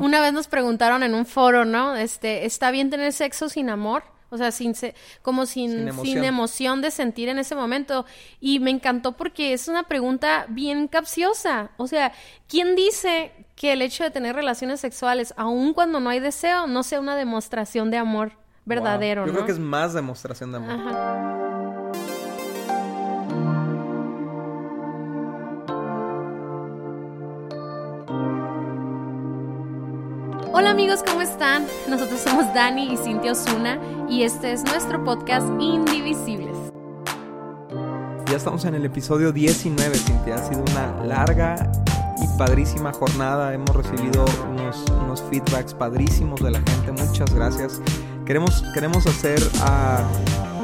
Una vez nos preguntaron en un foro, ¿no? Este, ¿está bien tener sexo sin amor? O sea, sin como sin, sin emoción. emoción. de sentir en ese momento. Y me encantó porque es una pregunta bien capciosa. O sea, ¿quién dice que el hecho de tener relaciones sexuales, aun cuando no hay deseo, no sea una demostración de amor verdadero? Yo creo que es más demostración de amor. Ajá. Hola amigos, ¿cómo están? Nosotros somos Dani y Cintia Osuna y este es nuestro podcast Indivisibles. Ya estamos en el episodio 19, Cintia. Ha sido una larga y padrísima jornada. Hemos recibido unos, unos feedbacks padrísimos de la gente. Muchas gracias. Queremos, queremos hacer a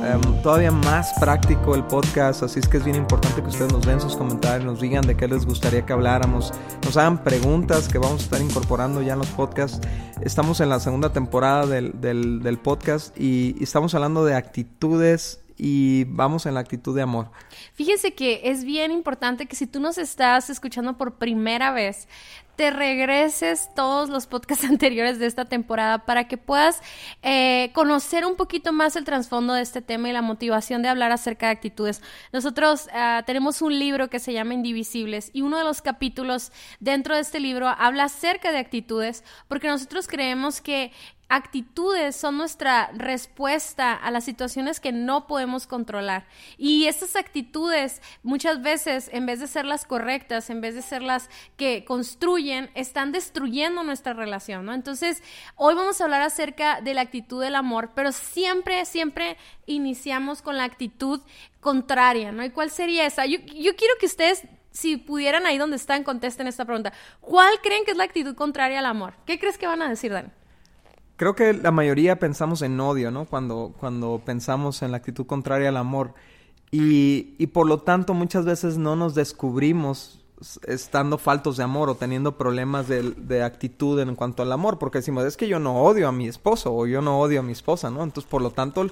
Em, todavía más práctico el podcast, así es que es bien importante que ustedes nos den sus comentarios, nos digan de qué les gustaría que habláramos, nos hagan preguntas que vamos a estar incorporando ya en los podcasts. Estamos en la segunda temporada del, del, podcast y, y estamos hablando de actitudes y vamos en la actitud de amor. Fíjense que es bien importante que si tú nos estás escuchando por primera vez, te regreses todos los podcasts anteriores de esta temporada para que puedas eh, conocer un poquito más el trasfondo de este tema y la motivación de hablar acerca de actitudes. Nosotros ah, tenemos un libro que se llama Indivisibles y uno de los capítulos dentro de este libro habla acerca de actitudes porque nosotros creemos que actitudes son nuestra respuesta a las situaciones que no podemos controlar. Y estas actitudes muchas veces, en vez de ser las correctas, en vez de ser las que construyen, están destruyendo nuestra relación, ¿no? Entonces, hoy vamos a hablar acerca de la actitud del amor, pero siempre, siempre iniciamos con la actitud contraria, ¿no? ¿Y cuál sería esa? Yo, yo quiero que ustedes si pudieran ahí donde están, contesten esta pregunta. ¿Cuál creen que es la actitud contraria al amor? ¿Qué crees que van a decir, Dan? Creo que la mayoría pensamos en odio, ¿no? Cuando, cuando pensamos en la actitud contraria al amor. Y, y por lo tanto muchas veces no nos descubrimos estando faltos de amor o teniendo problemas de, de, actitud en cuanto al amor, porque decimos, es que yo no odio a mi esposo o yo no odio a mi esposa, ¿no? Entonces, por lo tanto,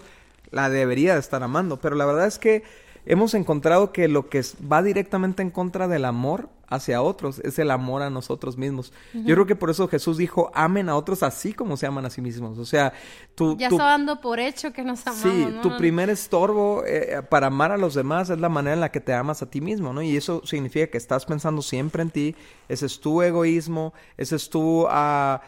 la debería de estar amando. Pero la verdad es que hemos encontrado que lo que va directamente en contra del amor hacia otros es el amor a nosotros mismos. Yo creo que por eso Jesús dijo, amen a otros así como se aman a sí mismos. O sea, tú... Ya está dando por hecho que nos amamos. Sí, tu primer estorbo eh, para amar a los demás es la manera en la que te amas a ti mismo, ¿no? Y eso significa que estás pensando siempre en ti, ese es tu egoísmo, ese es tu... Uh,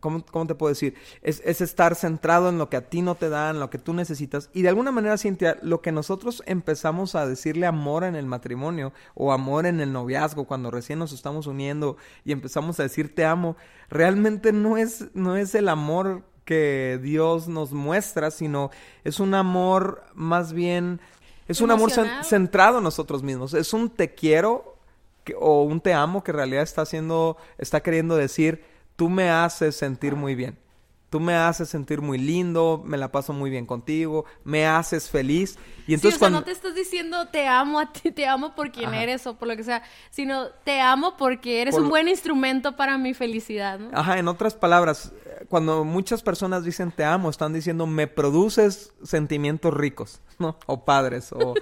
¿cómo, te puedo decir? Es, estar centrado en lo que a ti no te dan, lo que tú necesitas. Y de alguna manera, Cintia, lo que nosotros empezamos a decirle amor en el matrimonio o amor en el noviazgo, cuando recién nos estamos uniendo y empezamos a decir te amo, realmente no es, no es el amor que Dios nos muestra, sino es un amor más bien, es un amor centrado en nosotros mismos, es un te quiero o un te amo que en realidad está haciendo, está queriendo decir, tú me haces sentir muy bien. Tú me haces sentir muy lindo, me la paso muy bien contigo, me haces feliz. Y entonces sí, o sea, no te estás diciendo te amo a ti, te amo por quien eres o por lo que sea, sino te amo porque eres un buen instrumento para mi felicidad. ¿no? Ajá, en otras palabras, cuando muchas personas dicen te amo, están diciendo me produces sentimientos ricos, ¿no? O padres, o...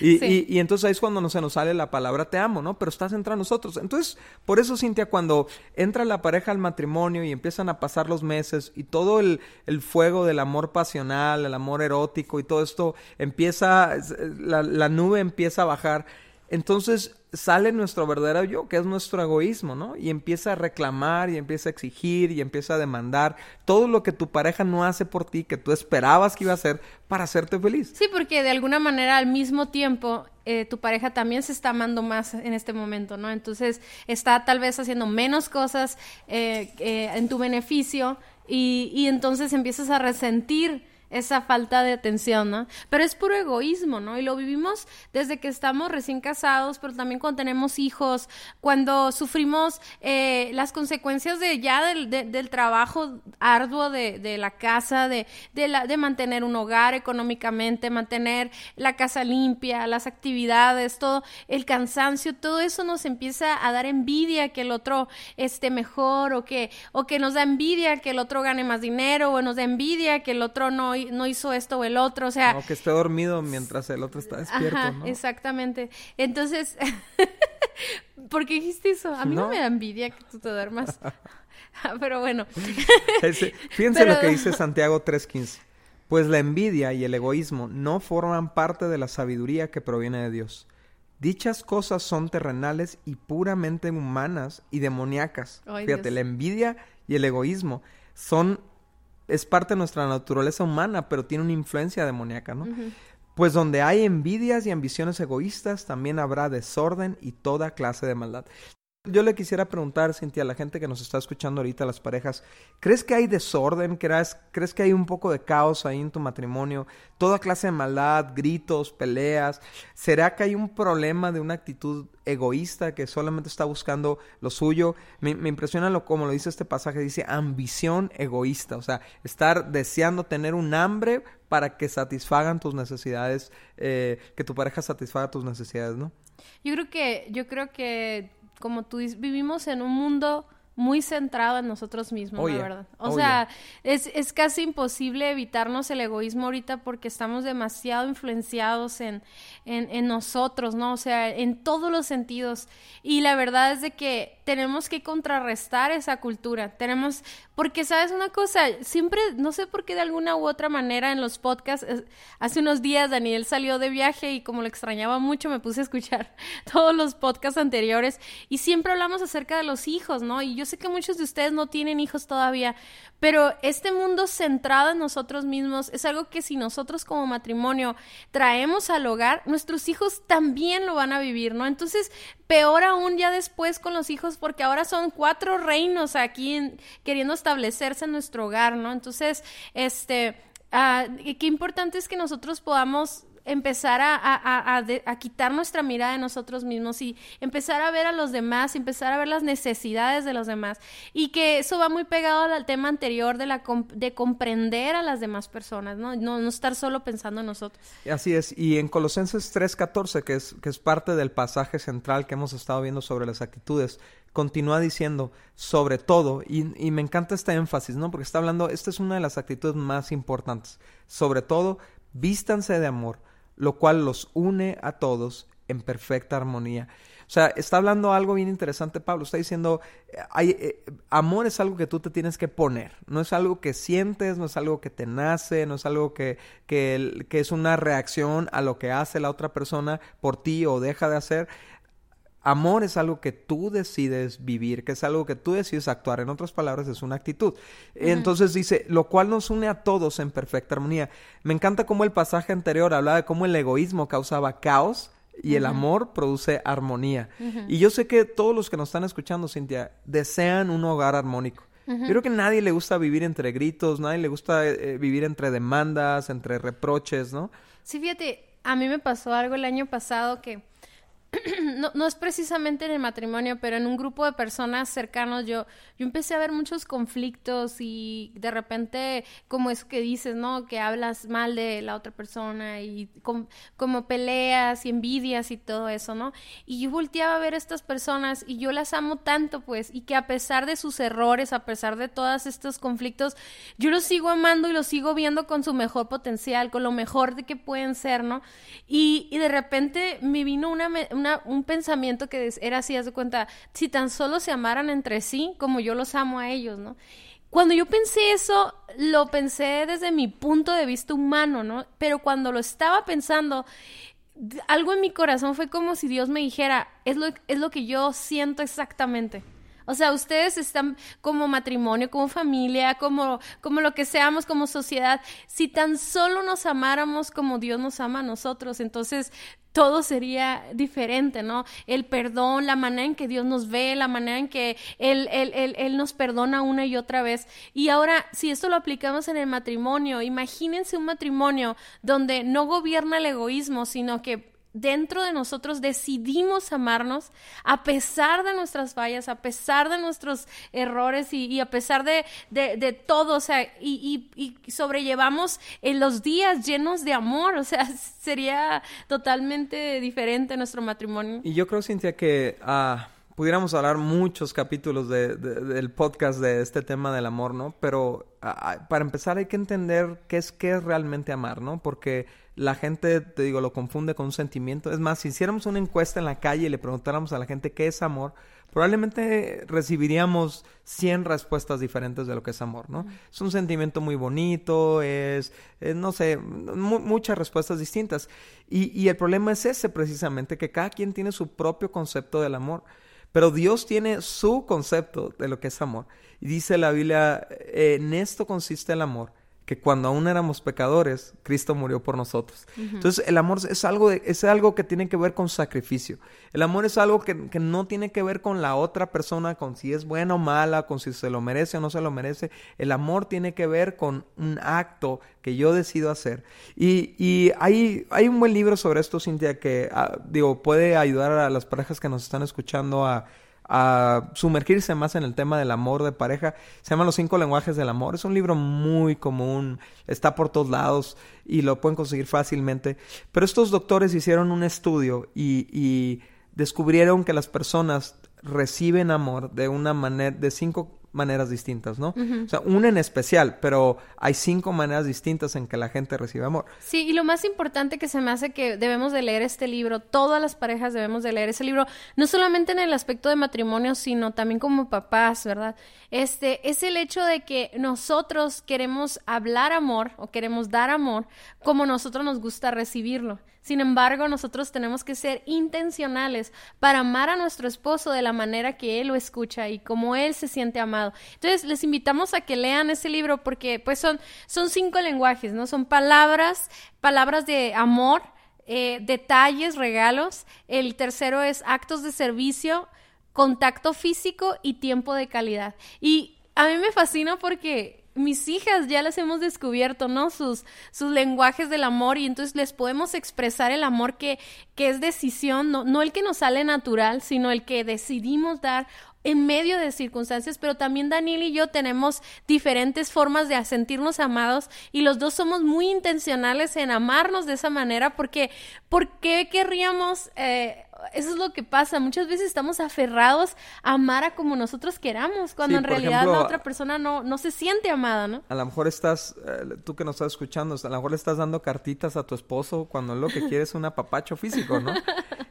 Y, y, entonces ahí es cuando no se nos sale la palabra te amo, ¿no? Pero estás entre nosotros. Entonces, por eso, Cintia, cuando entra la pareja al matrimonio y empiezan a pasar los meses y todo el, el fuego del amor pasional, el amor erótico y todo esto empieza, la, la nube empieza a bajar, entonces sale nuestro verdadero yo, que es nuestro egoísmo, ¿no? Y empieza a reclamar y empieza a exigir y empieza a demandar todo lo que tu pareja no hace por ti, que tú esperabas que iba a hacer para hacerte feliz. Sí, porque de alguna manera al mismo tiempo eh, tu pareja también se está amando más en este momento, ¿no? Entonces está tal vez haciendo menos cosas eh, eh, en tu beneficio y, y entonces empiezas a resentir esa falta de atención, ¿no? Pero es puro egoísmo, ¿no? Y lo vivimos desde que estamos recién casados, pero también cuando tenemos hijos, cuando sufrimos eh, las consecuencias de ya del, trabajo arduo de, de la casa, de, de, la, de mantener un hogar económicamente, mantener la casa limpia, las actividades, todo, el cansancio, todo eso nos empieza a dar envidia que el otro esté mejor o que, o que nos da envidia que el otro gane más dinero o nos da envidia que el otro no no hizo esto o el otro, o sea... O que esté dormido mientras el otro está despierto, Ajá, exactamente. Entonces, ¿por qué dijiste eso? A mí no, me da envidia que tú te duermas. Pero bueno. fíjense lo que dice Santiago 3.15. Pues la envidia y el egoísmo no forman parte de la sabiduría que proviene de Dios. Dichas cosas son terrenales y puramente humanas y demoníacas. Fíjate, la envidia y el egoísmo son es parte de nuestra naturaleza humana, pero tiene una influencia demoníaca, ¿no? Pues donde hay envidias y ambiciones egoístas, también habrá desorden y toda clase de maldad. Yo le quisiera preguntar, Cintia, a la gente que nos está escuchando ahorita, las parejas, ¿crees que hay desorden? ¿Crees, ¿Crees que hay un poco de caos ahí en tu matrimonio? Toda clase de maldad, gritos, peleas. ¿Será que hay un problema de una actitud egoísta que solamente está buscando lo suyo? Me, impresiona lo como lo dice este pasaje, dice ambición egoísta, o sea, estar deseando tener un hambre para que satisfagan tus necesidades, eh, que tu pareja satisfaga tus necesidades, ¿no? Yo creo que, yo creo que como tú dices, vivimos en un mundo muy centrado en nosotros mismos, la verdad. O sea, es, es, casi imposible evitarnos el egoísmo ahorita porque estamos demasiado influenciados en, en, en, nosotros, ¿no? O sea, en todos los sentidos. Y la verdad es de que tenemos que contrarrestar esa cultura. Tenemos, porque sabes una cosa, siempre, no sé por qué de alguna u otra manera en los podcasts, hace unos días Daniel salió de viaje y como lo extrañaba mucho me puse a escuchar todos los podcasts anteriores y siempre hablamos acerca de los hijos, ¿no? Y yo sé que muchos de ustedes no tienen hijos todavía, pero este mundo centrado en nosotros mismos es algo que si nosotros como matrimonio traemos al hogar, nuestros hijos también lo van a vivir, ¿no? Entonces, peor aún ya después con los hijos, porque ahora son cuatro reinos aquí queriendo establecerse en nuestro hogar, ¿no? Entonces, este, ah, qué importante es que nosotros podamos empezar a, a, a, quitar nuestra mirada de nosotros mismos y empezar a ver a los demás, empezar a ver las necesidades de los demás. Y que eso va muy pegado al tema anterior de, la de comprender a las demás personas, ¿no? ¿no? No estar solo pensando en nosotros. Así es. Y en Colosenses 3.14, que es, que es parte del pasaje central que hemos estado viendo sobre las actitudes, continúa diciendo, sobre todo, y, y, me encanta este énfasis, ¿no? Porque está hablando, esta es una de las actitudes más importantes, sobre todo, vístanse de amor, lo cual los une a todos en perfecta armonía. O sea, está hablando algo bien interesante, Pablo. Está diciendo, hay, eh, amor es algo que tú te tienes que poner. No es algo que sientes, no es algo que te nace, no es algo que, que, que es una reacción a lo que hace la otra persona por ti o deja de hacer. Amor es algo que tú decides vivir, que es algo que tú decides actuar. En otras palabras, es una actitud. Entonces dice, lo cual nos une a todos en perfecta armonía. Me encanta cómo el pasaje anterior hablaba de cómo el egoísmo causaba caos y el amor produce armonía. Y yo sé que todos los que nos están escuchando, Cintia, desean un hogar armónico. Yo creo que a nadie le gusta vivir entre gritos, nadie le gusta eh, vivir entre demandas, entre reproches, ¿no? Sí, fíjate, a mí me pasó algo el año pasado que no, no, es precisamente en el matrimonio, pero en un grupo de personas cercanos yo, yo empecé a ver muchos conflictos y de repente como eso que dices, ¿no? Que hablas mal de la otra persona y como peleas y envidias y todo eso, ¿no? Y yo volteaba a ver a estas personas y yo las amo tanto, pues, y que a pesar de sus errores, a pesar de todos estos conflictos, yo los sigo amando y los sigo viendo con su mejor potencial, con lo mejor de que pueden ser, ¿no? Y, y de repente me vino una un pensamiento que era así, haz de cuenta, si tan solo se amaran entre sí como yo los amo a ellos, ¿no? Cuando yo pensé eso, lo pensé desde mi punto de vista humano, ¿no? Pero cuando lo estaba pensando, algo en mi corazón fue como si Dios me dijera, es lo, es lo que yo siento exactamente. O sea, ustedes están como matrimonio, como familia, como, como lo que seamos, como sociedad. Si tan solo nos amáramos como Dios nos ama a nosotros, entonces todo sería diferente, ¿no? El perdón, la manera en que Dios nos ve, la manera en que Él, él, él, él, nos perdona una y otra vez. Y ahora, si esto lo aplicamos en el matrimonio, imagínense un matrimonio donde no gobierna el egoísmo, sino que dentro de nosotros decidimos amarnos a pesar de nuestras fallas, a pesar de nuestros errores y, a pesar de, de, todo, o sea, y, y, sobrellevamos en los días llenos de amor, o sea, sería totalmente diferente nuestro matrimonio. Y yo creo, Cintia, que... Uh pudiéramos hablar muchos capítulos de, del podcast de este tema del amor, ¿no? Pero para empezar hay que entender qué es, qué es realmente amar, ¿no? Porque la gente, te digo, lo confunde con un sentimiento. Es más, si hiciéramos una encuesta en la calle y le preguntáramos a la gente qué es amor, probablemente recibiríamos 100 respuestas diferentes de lo que es amor, ¿no? Es un sentimiento muy bonito, es, no sé, muchas respuestas distintas. Y, y el problema es ese precisamente, que cada quien tiene su propio concepto del amor. Pero Dios tiene su concepto de lo que es amor. Y dice la Biblia, en esto consiste el amor, que cuando aún éramos pecadores, Cristo murió por nosotros. Entonces, el amor es algo, es algo que tiene que ver con sacrificio. El amor es algo que, que, no tiene que ver con la otra persona, con si es buena o mala, con si se lo merece o no se lo merece. El amor tiene que ver con un acto que yo decido hacer. Y, y hay, hay un buen libro sobre esto, Cintia, que ah, digo, puede ayudar a las parejas que nos están escuchando a a sumergirse más en el tema del amor de pareja. Se llama Los cinco lenguajes del amor. Es un libro muy común, está por todos lados y lo pueden conseguir fácilmente. Pero estos doctores hicieron un estudio y, y descubrieron que las personas reciben amor de una manera, de cinco maneras distintas, ¿no? O sea, una en especial, pero hay cinco maneras distintas en que la gente recibe amor. Sí, y lo más importante que se me hace que debemos de leer este libro, todas las parejas debemos de leer ese libro, no solamente en el aspecto de matrimonio, sino también como papás, ¿verdad? Este, es el hecho de que nosotros queremos hablar amor o queremos dar amor como nosotros nos gusta recibirlo. Sin embargo, nosotros tenemos que ser intencionales para amar a nuestro esposo de la manera que él lo escucha y como él se siente amado. Entonces, les invitamos a que lean ese libro porque pues son, son cinco lenguajes, ¿no? Son palabras, palabras de amor, eh, detalles, regalos. El tercero es actos de servicio, contacto físico y tiempo de calidad. Y a mí me fascina porque mis hijas ya las hemos descubierto, ¿no? Sus, sus lenguajes del amor y entonces les podemos expresar el amor que, que es decisión, no, no el que nos sale natural, sino el que decidimos dar en medio de circunstancias, pero también Daniel y yo tenemos diferentes formas de sentirnos amados y los dos somos muy intencionales en amarnos de esa manera porque ¿por qué querríamos eh, eso es lo que pasa. Muchas veces estamos aferrados a amar a como nosotros queramos, cuando en realidad la otra persona no, no se siente amada, ¿no? A lo mejor estás, eh, tú que nos estás escuchando, a lo mejor le estás dando cartitas a tu esposo cuando lo que quiere es un apapacho físico, ¿no?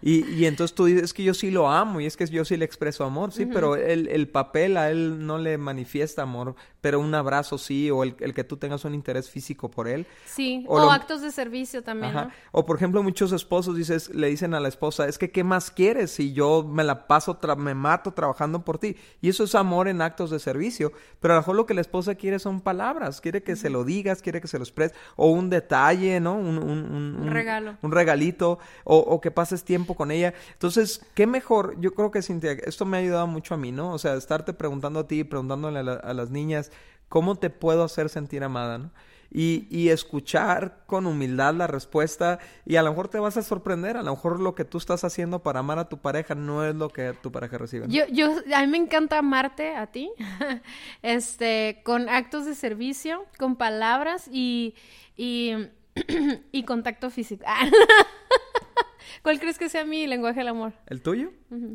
Y, y entonces tú dices, es que yo sí lo amo y es que yo sí le expreso amor, sí, pero el, el, papel a él no le manifiesta amor, pero un abrazo sí, o el, el que tú tengas un interés físico por él. Sí, o, actos de servicio también, ¿no? O por ejemplo, muchos esposos dices, le dicen a la esposa, es que ¿qué más quieres si yo me la paso, me mato trabajando por ti? Y eso es amor en actos de servicio, pero a lo mejor lo que la esposa quiere son palabras, quiere que se lo digas, quiere que se lo expreses, o un detalle, ¿no? Un, un, un regalo. Un regalito, o, o que pases tiempo con ella. Entonces, qué mejor, yo creo que Cintia, esto me ha ayudado mucho a mí, ¿no? O sea, estarte preguntando a ti, preguntándole a, las niñas, ¿cómo te puedo hacer sentir amada, ¿no? Y, y, escuchar con humildad la respuesta y a lo mejor te vas a sorprender, a lo mejor lo que tú estás haciendo para amar a tu pareja no es lo que tu pareja recibe. Yo, yo, a mí me encanta amarte a ti, este, con actos de servicio, con palabras y, y, y contacto físico. ¿Cuál crees que sea mi lenguaje del amor? ¿El tuyo?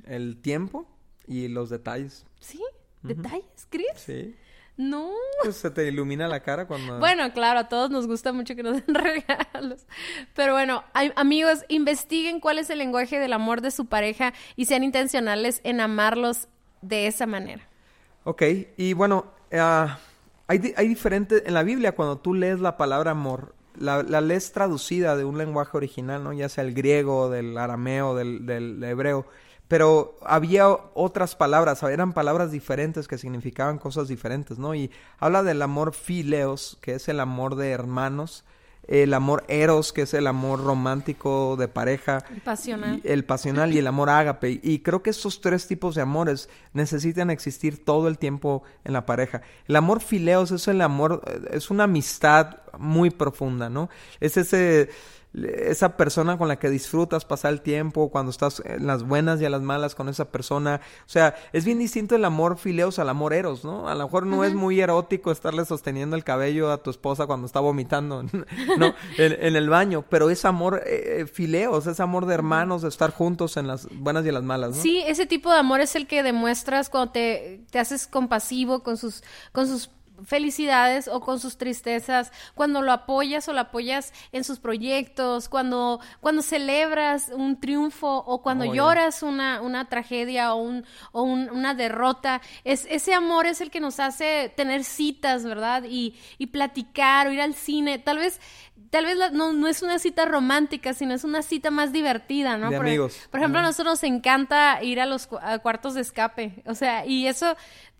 El tiempo y los detalles. ¿Sí? ¿Detalles, crees? Sí. No. Pues se te ilumina la cara cuando... Bueno, claro, a todos nos gusta mucho que nos den regalos. Pero bueno, amigos, investiguen cuál es el lenguaje del amor de su pareja y sean intencionales en amarlos de esa manera. Ok, y bueno, ah, hay, hay diferentes... En la Biblia, cuando tú lees la palabra amor, la, la lees traducida de un lenguaje original, ¿no? Ya sea el griego, del arameo, del, del hebreo. Pero había otras palabras, eran palabras diferentes que significaban cosas diferentes, ¿no? Y habla del amor fileos, que es el amor de hermanos, el amor eros, que es el amor romántico de pareja. El pasional. el pasional y el amor ágape. Y creo que esos tres tipos de amores necesitan existir todo el tiempo en la pareja. El amor fileos es el amor, es una amistad muy profunda, ¿no? Es ese esa persona con la que disfrutas pasar el tiempo, cuando estás en las buenas y en las malas con esa persona. O sea, es bien distinto el amor fileos al amor eros, ¿no? A lo mejor no es muy erótico estarle sosteniendo el cabello a tu esposa cuando está vomitando, ¿no? en, el baño, pero es amor eh, eh, fileos, es amor de hermanos, de estar juntos en las buenas y en las malas, ¿no? Sí, ese tipo de amor es el que demuestras cuando te, te haces compasivo con sus, con sus felicidades o con sus tristezas, cuando lo apoyas o lo apoyas en sus proyectos, cuando, cuando celebras un triunfo o cuando oh, lloras una, una tragedia o, un, o una derrota. Es, ese amor es el que nos hace tener citas, ¿verdad? Y, y platicar o ir al cine. Tal vez tal vez no, no, es una cita romántica, sino es una cita más divertida, ¿no? De por, amigos. Por ejemplo, a nosotros nos encanta ir a los cuartos de escape. O sea, y eso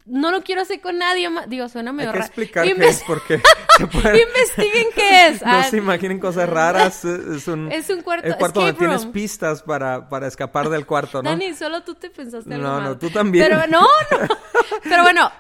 no lo quiero hacer con nadie más. Digo, suena medio raro. Hay que explicar qué es porque... Investiguen qué es. no ah, se imaginen cosas raras. Es un, es un cuarto, el cuarto donde tienes pistas para, para escapar del cuarto, ¿no? Dani, solo tú te pensaste algo No, no, tú también. Pero no, no. Pero bueno,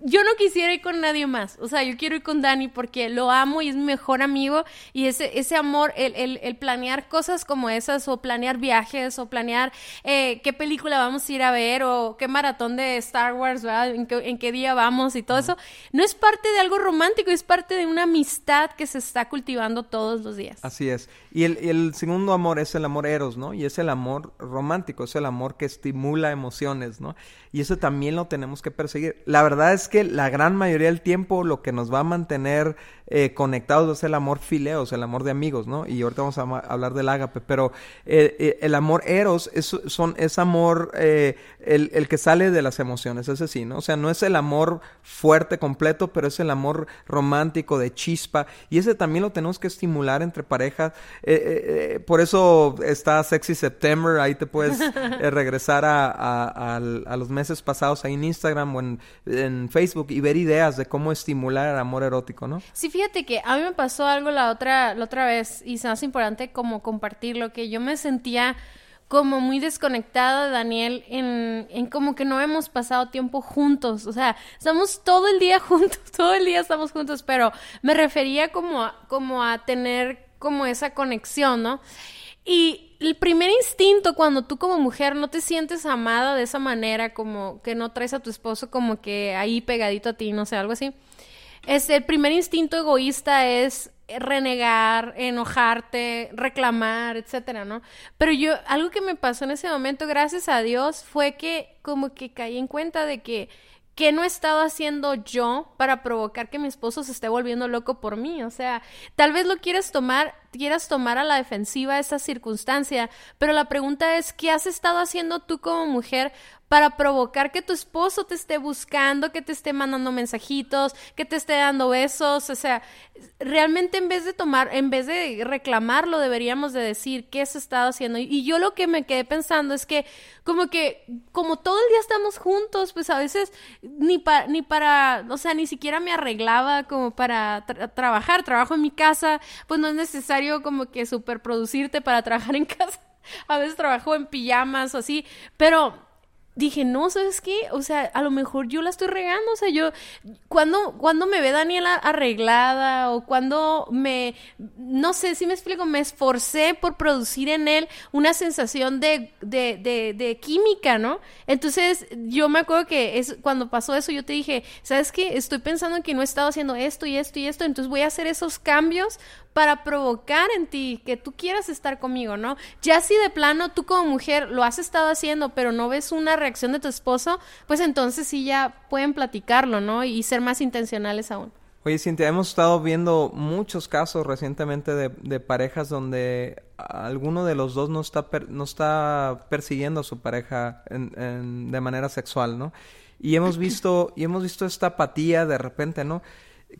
yo no quisiera ir con nadie más. O sea, yo quiero ir con Dani porque lo amo y es mi mejor amigo. Y ese, ese amor, el, el, el planear cosas como esas, o planear viajes, o planear eh, qué película vamos a ir a ver, o qué maratón de Star Wars, ¿verdad? En qué, en qué día vamos y todo eso, no es parte de algo romántico, es parte de una amistad que se está cultivando todos los días. Así es. Y el, el segundo amor es el amor eros, ¿no? Y es el amor romántico, es el amor que estimula emociones, ¿no? Y eso también lo tenemos que perseguir. La verdad es que la gran mayoría del tiempo lo que nos va a mantener eh, conectados es el amor fileos, el amor de amigos, ¿no? Y ahorita vamos a hablar del ágape, pero eh, eh, el amor eros es, son, es amor, el, el, que sale de las emociones, ese sí, ¿no? O sea, no es el amor fuerte, completo, pero es el amor romántico, de chispa, y ese también lo tenemos que estimular entre parejas. por eso está Sexy September, ahí te puedes regresar a, a, los meses pasados ahí en Instagram o en, en, Facebook y ver ideas de cómo estimular el amor erótico, ¿no? Sí, fíjate que a mí me pasó algo la otra, la otra vez y se me hace importante como compartirlo, que yo me sentía como muy desconectada, Daniel, en, en como que no hemos pasado tiempo juntos. O sea, estamos todo el día juntos, todo el día estamos juntos, pero me refería como a, como a tener como esa conexión, ¿no? Y el primer instinto cuando tú como mujer no te sientes amada de esa manera, como que no traes a tu esposo como que ahí pegadito a ti, no sé, algo así es el primer instinto egoísta es renegar, enojarte, reclamar, etcétera, ¿no? Pero yo, algo que me pasó en ese momento, gracias a Dios, fue que como que caí en cuenta de que ¿qué no he estado haciendo yo para provocar que mi esposo se esté volviendo loco por mí? O sea, tal vez lo quieres tomar, quieras tomar a la defensiva esa circunstancia, pero la pregunta es, ¿qué has estado haciendo tú como mujer para provocar que tu esposo te esté buscando, que te esté mandando mensajitos, que te esté dando besos, o sea, realmente en vez de tomar, en vez de reclamarlo, deberíamos de decir qué has estado haciendo. Y yo lo que me quedé pensando es que como que como todo el día estamos juntos, pues a veces ni para ni para, o sea, ni siquiera me arreglaba como para trabajar, trabajo en mi casa, pues no es necesario como que superproducirte para trabajar en casa. A veces trabajo en pijamas o así, pero dije, no, ¿sabes qué? O sea, a lo mejor yo la estoy regando, o sea, yo, cuando, cuando me ve Daniela arreglada o cuando me, no sé si me explico, me esforcé por producir en él una sensación de, de, de, de química, ¿no? Entonces, yo me acuerdo que es, cuando pasó eso, yo te dije, ¿sabes qué? Estoy pensando que no he estado haciendo esto y esto y esto, entonces voy a hacer esos cambios para provocar en ti que tú quieras estar conmigo, ¿no? Ya si de plano tú como mujer lo has estado haciendo, pero no ves una reacción de tu esposo, pues entonces sí ya pueden platicarlo, ¿no? Y ser más intencionales aún. Oye, Cintia, hemos estado viendo muchos casos recientemente de, parejas donde alguno de los dos no está, no está persiguiendo a su pareja de manera sexual, ¿no? Y hemos visto, y hemos visto esta apatía de repente, ¿no?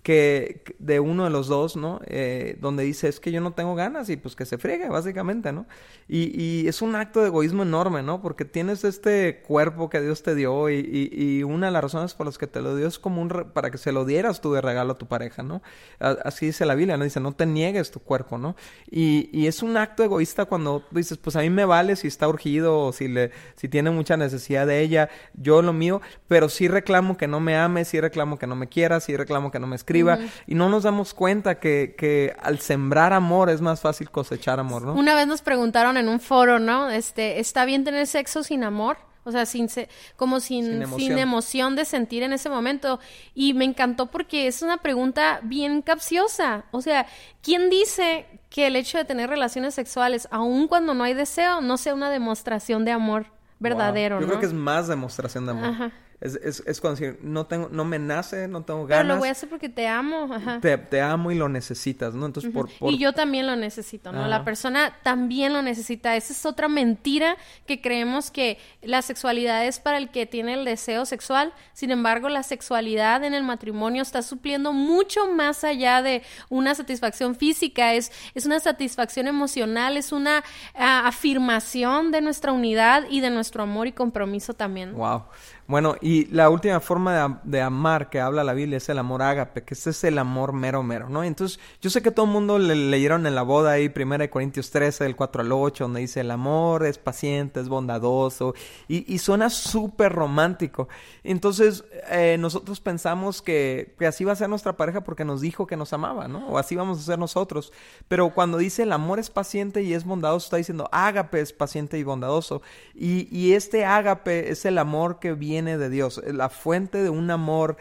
Que de uno de los dos, ¿no? Eh, donde dice, es que yo no tengo ganas y pues que se friegue, básicamente, ¿no? Y, y, es un acto de egoísmo enorme, ¿no? Porque tienes este cuerpo que Dios te dio y, y, una de las razones por las que te lo dio es como un para que se lo dieras tú de regalo a tu pareja, ¿no? así dice la Biblia, ¿no? Dice, no te niegues tu cuerpo, ¿no? Y, es un acto egoísta cuando dices, pues a mí me vale si está urgido o si, le, si tiene mucha necesidad de ella, yo lo mío, pero sí reclamo que no me ame, sí reclamo que no me quiera, sí reclamo que no me escriba, y no nos damos cuenta que, que al sembrar amor es más fácil cosechar amor, ¿no? Una vez nos preguntaron en un foro, ¿no? Este, ¿está bien tener sexo sin amor? O sea, sin como sin, sin emoción. de sentir en ese momento. Y me encantó porque es una pregunta bien capciosa. O sea, ¿quién dice que el hecho de tener relaciones sexuales, aun cuando no hay deseo, no sea una demostración de amor verdadero? Yo creo que es más demostración de amor. Ajá. Es, es, es cuando decir, no, tengo, no me nace, no tengo ganas. Pero lo voy a hacer porque te amo. Te, te, amo y lo necesitas, ¿no? Entonces, por, Y yo también lo necesito, ¿no? La persona también lo necesita. Esa es otra mentira que creemos que la sexualidad es para el que tiene el deseo sexual. Sin embargo, la sexualidad en el matrimonio está supliendo mucho más allá de una satisfacción física. Es, es una satisfacción emocional, es una ah, afirmación de nuestra unidad y de nuestro amor y compromiso también. Wow. Bueno, y la última forma de, amar que habla la Biblia es el amor ágape, que ese es el amor mero mero, ¿no? Entonces, yo sé que todo el mundo le leyeron en la boda ahí, 1 Corintios 13, del 4 al 8, donde dice el amor es paciente, es bondadoso, y, y suena súper romántico. Entonces, eh, nosotros pensamos que, que, así va a ser nuestra pareja porque nos dijo que nos amaba, ¿no? O así vamos a ser nosotros. Pero cuando dice el amor es paciente y es bondadoso, está diciendo ágape es paciente y bondadoso. Y, y este ágape es el amor que viene de Dios, la fuente de un amor,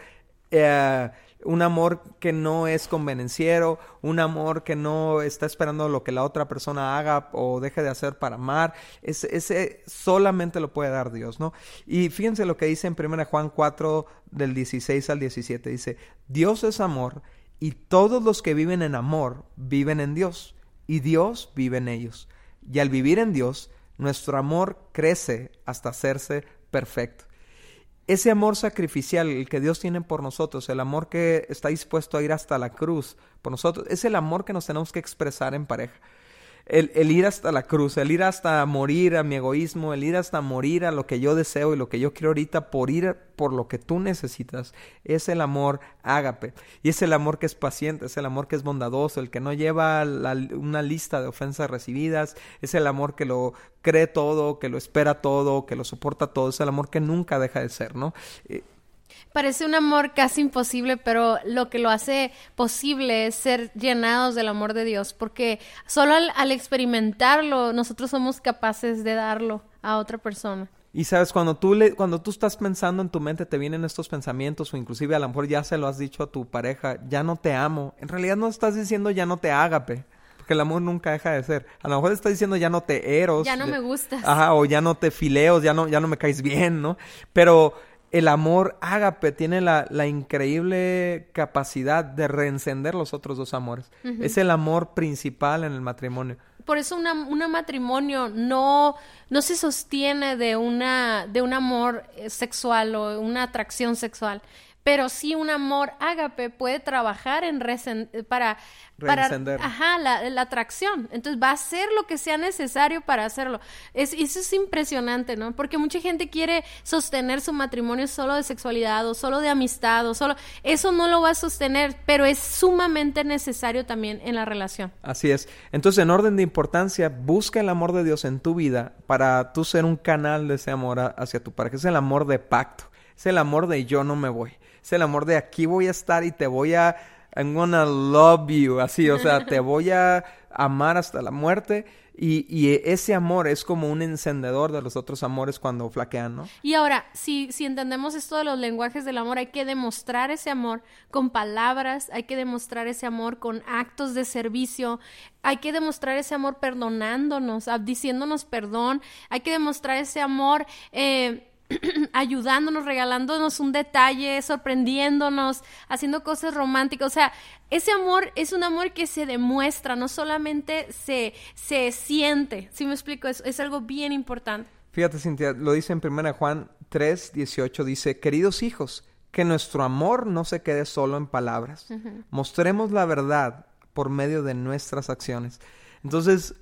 eh, un amor que no es convenenciero, un amor que no está esperando lo que la otra persona haga o deje de hacer para amar, ese, ese solamente lo puede dar Dios, ¿no? Y fíjense lo que dice en 1 Juan 4 del 16 al 17, dice, Dios es amor y todos los que viven en amor viven en Dios y Dios vive en ellos. Y al vivir en Dios, nuestro amor crece hasta hacerse perfecto ese amor sacrificial, el que Dios tiene por nosotros, el amor que está dispuesto a ir hasta la cruz por nosotros, es el amor que nos tenemos que expresar en pareja el, ir hasta la cruz, el ir hasta morir a mi egoísmo, el ir hasta morir a lo que yo deseo y lo que yo quiero ahorita por ir por lo que tú necesitas, es el amor ágape. Y es el amor que es paciente, es el amor que es bondadoso, el que no lleva una lista de ofensas recibidas, es el amor que lo cree todo, que lo espera todo, que lo soporta todo, es el amor que nunca deja de ser, ¿no? Eh, Parece un amor casi imposible, pero lo que lo hace posible es ser llenados del amor de Dios, porque solo al, experimentarlo nosotros somos capaces de darlo a otra persona. Y sabes, cuando tú, le, cuando tú estás pensando en tu mente, te vienen estos pensamientos, o inclusive a lo mejor ya se lo has dicho a tu pareja, ya no te amo. En realidad no estás diciendo ya no te ágape, porque el amor nunca deja de ser. A lo mejor estás diciendo ya no te eros. Ya no me gustas. Ajá, o ya no te fileos, ya no, ya no me caes bien, ¿no? Pero el amor ágape tiene la, la, increíble capacidad de reencender los otros dos amores. Es el amor principal en el matrimonio. Por eso un matrimonio no, no se sostiene de, una, de un amor eh, sexual o una atracción sexual pero sí un amor ágape puede trabajar en para, para ajá, la, la, atracción. Entonces va a hacer lo que sea necesario para hacerlo. Es, eso es impresionante, ¿no? Porque mucha gente quiere sostener su matrimonio solo de sexualidad o solo de amistad o solo... Eso no lo va a sostener, pero es sumamente necesario también en la relación. Así es. Entonces, en orden de importancia, busca el amor de Dios en tu vida para tú ser un canal de ese amor hacia tu pareja. Es el amor de pacto. Es el amor de yo no me voy es el amor de aquí voy a estar y te voy a, I'm gonna love you, así, o sea, te voy a amar hasta la muerte. Y, y, ese amor es como un encendedor de los otros amores cuando flaquean, ¿no? Y ahora, si, si entendemos esto de los lenguajes del amor, hay que demostrar ese amor con palabras, hay que demostrar ese amor con actos de servicio, hay que demostrar ese amor perdonándonos, diciéndonos perdón, hay que demostrar ese amor eh, ayudándonos, regalándonos un detalle, sorprendiéndonos, haciendo cosas románticas. O sea, ese amor es un amor que se demuestra, no solamente se, se siente. ¿Sí me explico? Es, es algo bien importante. Fíjate, Cintia, lo dice en 1 Juan 3, 18, dice, queridos hijos, que nuestro amor no se quede solo en palabras. Mostremos la verdad por medio de nuestras acciones. Entonces,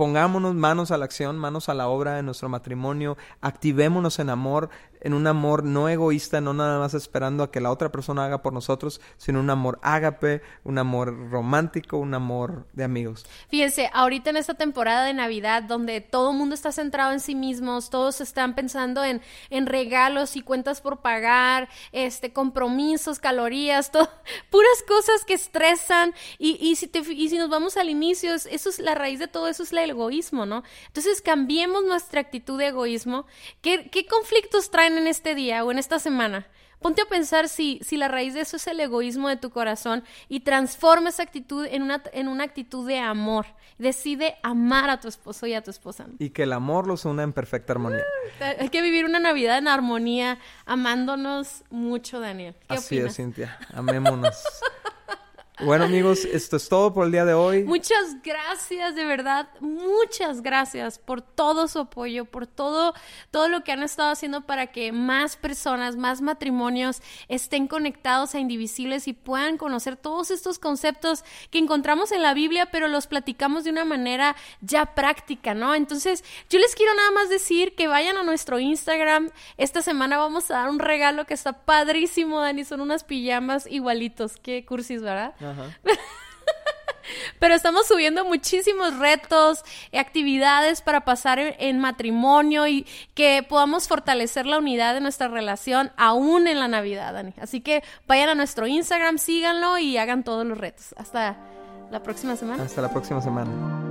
pongámonos manos a la acción, manos a la obra en nuestro matrimonio, activémonos en amor, en un amor no egoísta, no nada más esperando a que la otra persona haga por nosotros, sino un amor ágape, un amor romántico, un amor de amigos. Fíjense, ahorita en esta temporada de Navidad, donde todo el mundo está centrado en sí mismos, todos están pensando en, en regalos y cuentas por pagar, este, compromisos, calorías, todo, puras cosas que estresan. Y, y, si te, y si nos vamos al inicio, eso es la raíz de todo eso, es el egoísmo, ¿no? Entonces cambiemos nuestra actitud de egoísmo. ¿Qué, qué conflictos traen en este día o en esta semana? Ponte a pensar si, si la raíz de eso es el egoísmo de tu corazón y transforma esa actitud en una, en una actitud de amor. Decide amar a tu esposo y a tu esposa. Y que el amor los una en perfecta armonía. Hay que vivir una Navidad en armonía, amándonos mucho, Daniel. ¿Qué Así opinas? es, Cintia. Amémonos. Bueno amigos, esto es todo por el día de hoy. Muchas gracias, de verdad, muchas gracias por todo su apoyo, por todo, todo lo que han estado haciendo para que más personas, más matrimonios estén conectados a indivisibles y puedan conocer todos estos conceptos que encontramos en la Biblia, pero los platicamos de una manera ya práctica, ¿no? Entonces, yo les quiero nada más decir que vayan a nuestro Instagram. Esta semana vamos a dar un regalo que está padrísimo, Dani, son unas pijamas igualitos. Qué cursis, ¿verdad? Ajá. Pero estamos subiendo muchísimos retos, actividades para pasar en, en, matrimonio y que podamos fortalecer la unidad de nuestra relación aún en la Navidad, Dani. Así que vayan a nuestro Instagram, síganlo y hagan todos los retos. Hasta la próxima semana. Hasta la próxima semana.